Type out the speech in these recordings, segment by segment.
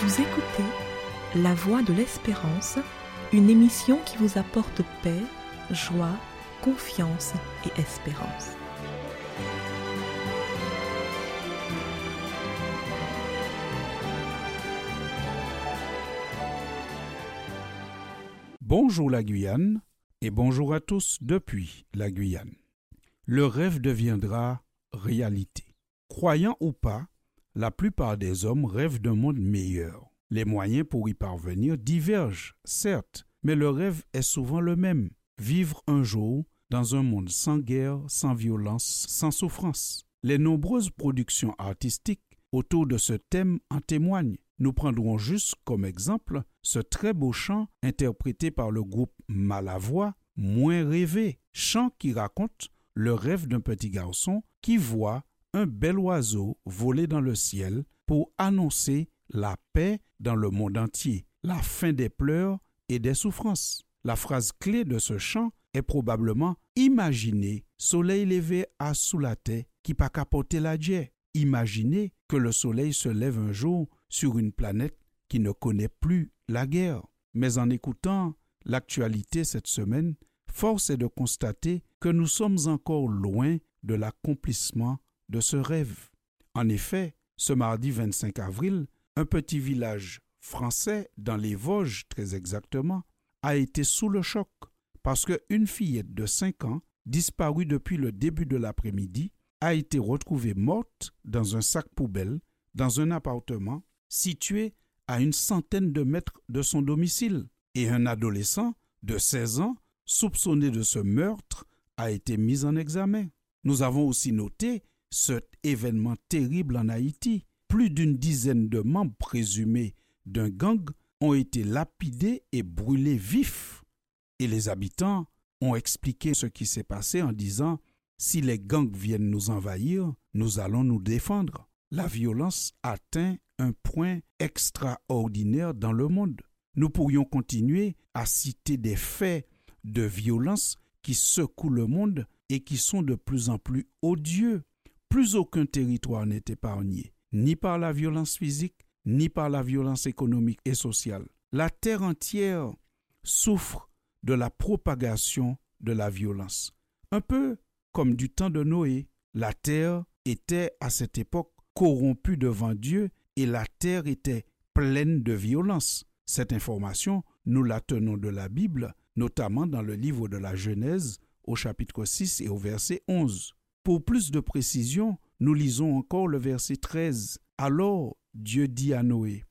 Vous écoutez La Voix de l'Espérance, une émission qui vous apporte paix, joie, confiance et espérance. Bonjour la Guyane et bonjour à tous depuis la Guyane. Le rêve deviendra réalité. Croyant ou pas, la plupart des hommes rêvent d'un monde meilleur. Les moyens pour y parvenir divergent, certes, mais le rêve est souvent le même. Vivre un jour dans un monde sans guerre, sans violence, sans souffrance. Les nombreuses productions artistiques autour de ce thème en témoignent. Nous prendrons juste comme exemple ce très beau chant interprété par le groupe Malavoie, Moins rêvé, chant qui raconte le rêve d'un petit garçon qui voit un bel oiseau voler dans le ciel pour annoncer la paix dans le monde entier, la fin des pleurs et des souffrances. La phrase clé de ce chant est probablement Imaginez soleil levé à sous la terre qui pas capoter la dieu. Imaginez que le soleil se lève un jour sur une planète qui ne connaît plus la guerre. Mais en écoutant l'actualité cette semaine, force est de constater que nous sommes encore loin de l'accomplissement de ce rêve. En effet, ce mardi 25 avril, un petit village français, dans les Vosges très exactement, a été sous le choc parce qu'une fillette de 5 ans, disparue depuis le début de l'après-midi, a été retrouvée morte dans un sac poubelle dans un appartement situé à une centaine de mètres de son domicile. Et un adolescent de 16 ans, soupçonné de ce meurtre, a été mis en examen. Nous avons aussi noté cet événement terrible en Haïti. Plus d'une dizaine de membres présumés d'un gang ont été lapidés et brûlés vifs. Et les habitants ont expliqué ce qui s'est passé en disant Si les gangs viennent nous envahir, nous allons nous défendre. La violence atteint un point extraordinaire dans le monde. Nous pourrions continuer à citer des faits de violence qui secouent le monde et qui sont de plus en plus odieux. Plus aucun territoire n'est épargné, ni par la violence physique, ni par la violence économique et sociale. La terre entière souffre de la propagation de la violence. Un peu comme du temps de Noé, la terre était à cette époque corrompue devant Dieu et la terre était pleine de violence. Cette information, nous la tenons de la Bible, notamment dans le livre de la Genèse au chapitre 6 et au verset 11. Pour plus de précision, nous lisons encore le verset 13. Alors Dieu dit à Noé,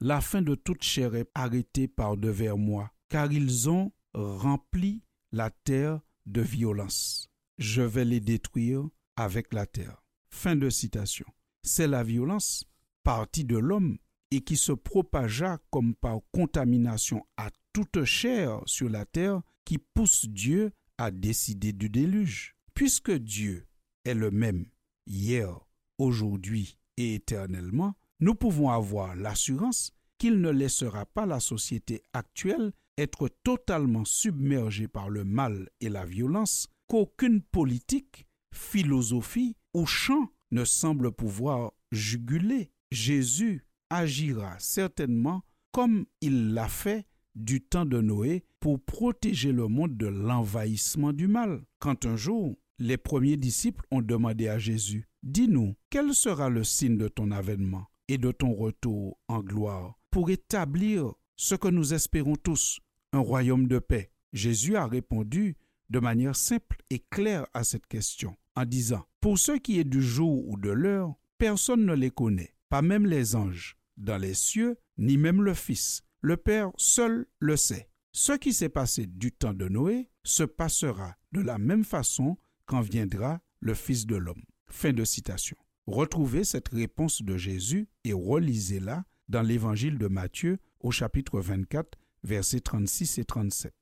La fin de toute chair est arrêtée par devers moi, car ils ont rempli la terre de violence. Je vais les détruire avec la terre. Fin de citation. C'est la violence, partie de l'homme, et qui se propagea comme par contamination à toute chair sur la terre, qui pousse Dieu à décider du déluge. Puisque Dieu est le même hier, aujourd'hui et éternellement, nous pouvons avoir l'assurance qu'il ne laissera pas la société actuelle être totalement submergée par le mal et la violence, qu'aucune politique, philosophie ou chant ne semble pouvoir juguler. Jésus agira certainement comme il l'a fait du temps de Noé pour protéger le monde de l'envahissement du mal. Quand un jour les premiers disciples ont demandé à Jésus, Dis-nous, quel sera le signe de ton avènement et de ton retour en gloire pour établir ce que nous espérons tous, un royaume de paix? Jésus a répondu de manière simple et claire à cette question en disant, Pour ce qui est du jour ou de l'heure, personne ne les connaît, pas même les anges, dans les cieux, ni même le Fils. Le Père seul le sait. Ce qui s'est passé du temps de Noé se passera de la même façon quand viendra le Fils de l'homme. Fin de citation. Retrouvez cette réponse de Jésus et relisez-la dans l'évangile de Matthieu au chapitre 24, versets 36 et 37.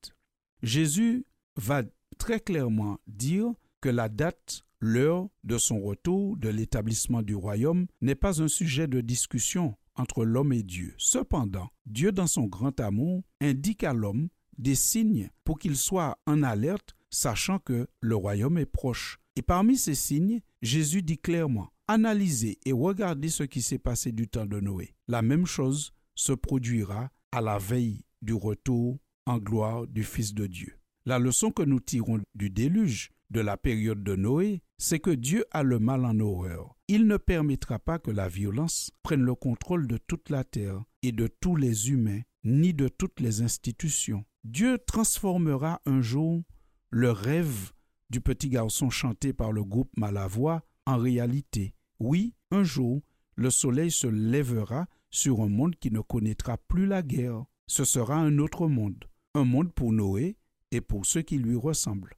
Jésus va très clairement dire que la date, l'heure de son retour, de l'établissement du royaume, n'est pas un sujet de discussion entre l'homme et Dieu. Cependant, Dieu, dans son grand amour, indique à l'homme des signes pour qu'il soit en alerte sachant que le royaume est proche. Et parmi ces signes, Jésus dit clairement, Analysez et regardez ce qui s'est passé du temps de Noé. La même chose se produira à la veille du retour en gloire du Fils de Dieu. La leçon que nous tirons du déluge de la période de Noé, c'est que Dieu a le mal en horreur. Il ne permettra pas que la violence prenne le contrôle de toute la terre et de tous les humains, ni de toutes les institutions. Dieu transformera un jour le rêve du petit garçon chanté par le groupe Malavoie en réalité. Oui, un jour, le soleil se lèvera sur un monde qui ne connaîtra plus la guerre. Ce sera un autre monde, un monde pour Noé et pour ceux qui lui ressemblent.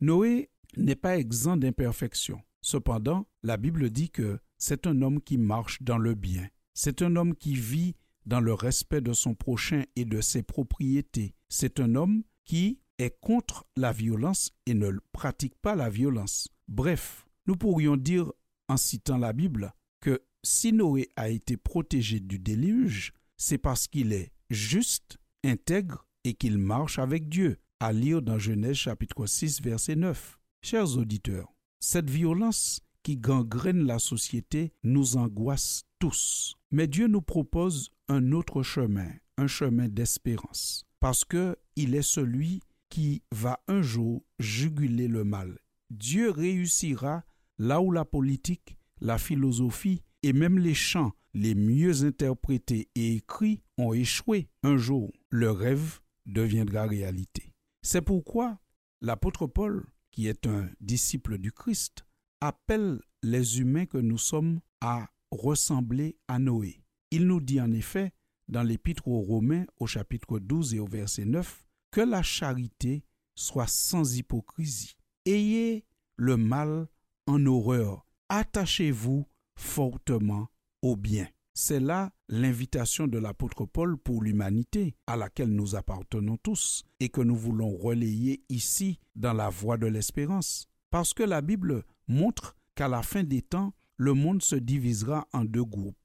Noé n'est pas exempt d'imperfection. Cependant, la Bible dit que c'est un homme qui marche dans le bien. C'est un homme qui vit dans le respect de son prochain et de ses propriétés. C'est un homme qui est contre la violence et ne pratique pas la violence. Bref, nous pourrions dire, en citant la Bible, que si Noé a été protégé du déluge, c'est parce qu'il est juste, intègre et qu'il marche avec Dieu, à lire dans Genèse chapitre 6 verset 9. Chers auditeurs, cette violence qui gangrène la société nous angoisse tous. Mais Dieu nous propose un autre chemin, un chemin d'espérance, parce que il est celui qui va un jour juguler le mal. Dieu réussira là où la politique, la philosophie et même les chants les mieux interprétés et écrits ont échoué. Un jour, le rêve deviendra réalité. C'est pourquoi l'apôtre Paul qui est un disciple du Christ, appelle les humains que nous sommes à ressembler à Noé. Il nous dit en effet, dans l'Épître aux Romains au chapitre 12 et au verset 9, que la charité soit sans hypocrisie. Ayez le mal en horreur. Attachez-vous fortement au bien. C'est là l'invitation de l'apôtre Paul pour l'humanité, à laquelle nous appartenons tous, et que nous voulons relayer ici dans la voie de l'espérance. Parce que la Bible montre qu'à la fin des temps, le monde se divisera en deux groupes.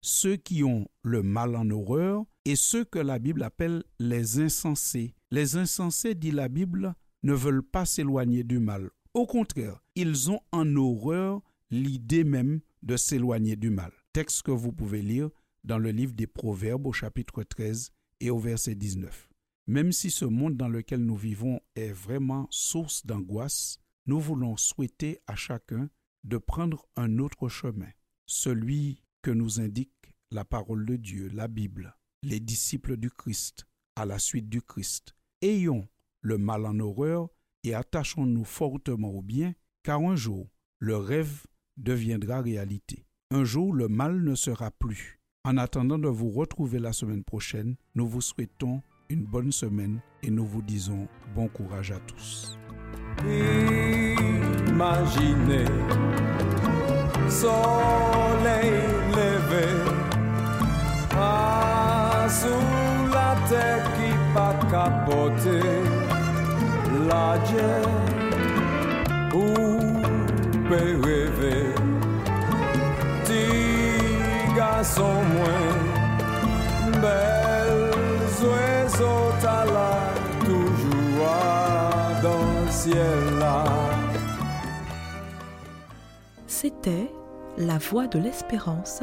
Ceux qui ont le mal en horreur et ceux que la Bible appelle les insensés. Les insensés, dit la Bible, ne veulent pas s'éloigner du mal. Au contraire, ils ont en horreur l'idée même de s'éloigner du mal texte que vous pouvez lire dans le livre des Proverbes au chapitre 13 et au verset 19. Même si ce monde dans lequel nous vivons est vraiment source d'angoisse, nous voulons souhaiter à chacun de prendre un autre chemin, celui que nous indique la parole de Dieu, la Bible, les disciples du Christ, à la suite du Christ. Ayons le mal en horreur et attachons-nous fortement au bien, car un jour le rêve deviendra réalité. Un jour, le mal ne sera plus. En attendant de vous retrouver la semaine prochaine, nous vous souhaitons une bonne semaine et nous vous disons bon courage à tous. Sous la tête qui pas capoter la ou peut rêver? Sont moins toujours dans ciel là. C'était La Voix de l'Espérance,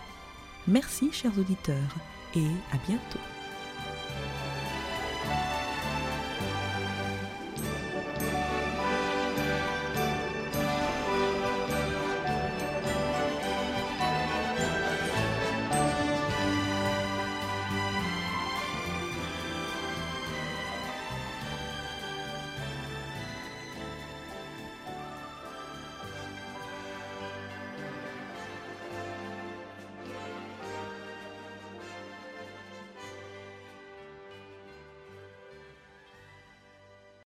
Merci chers auditeurs et à bientôt.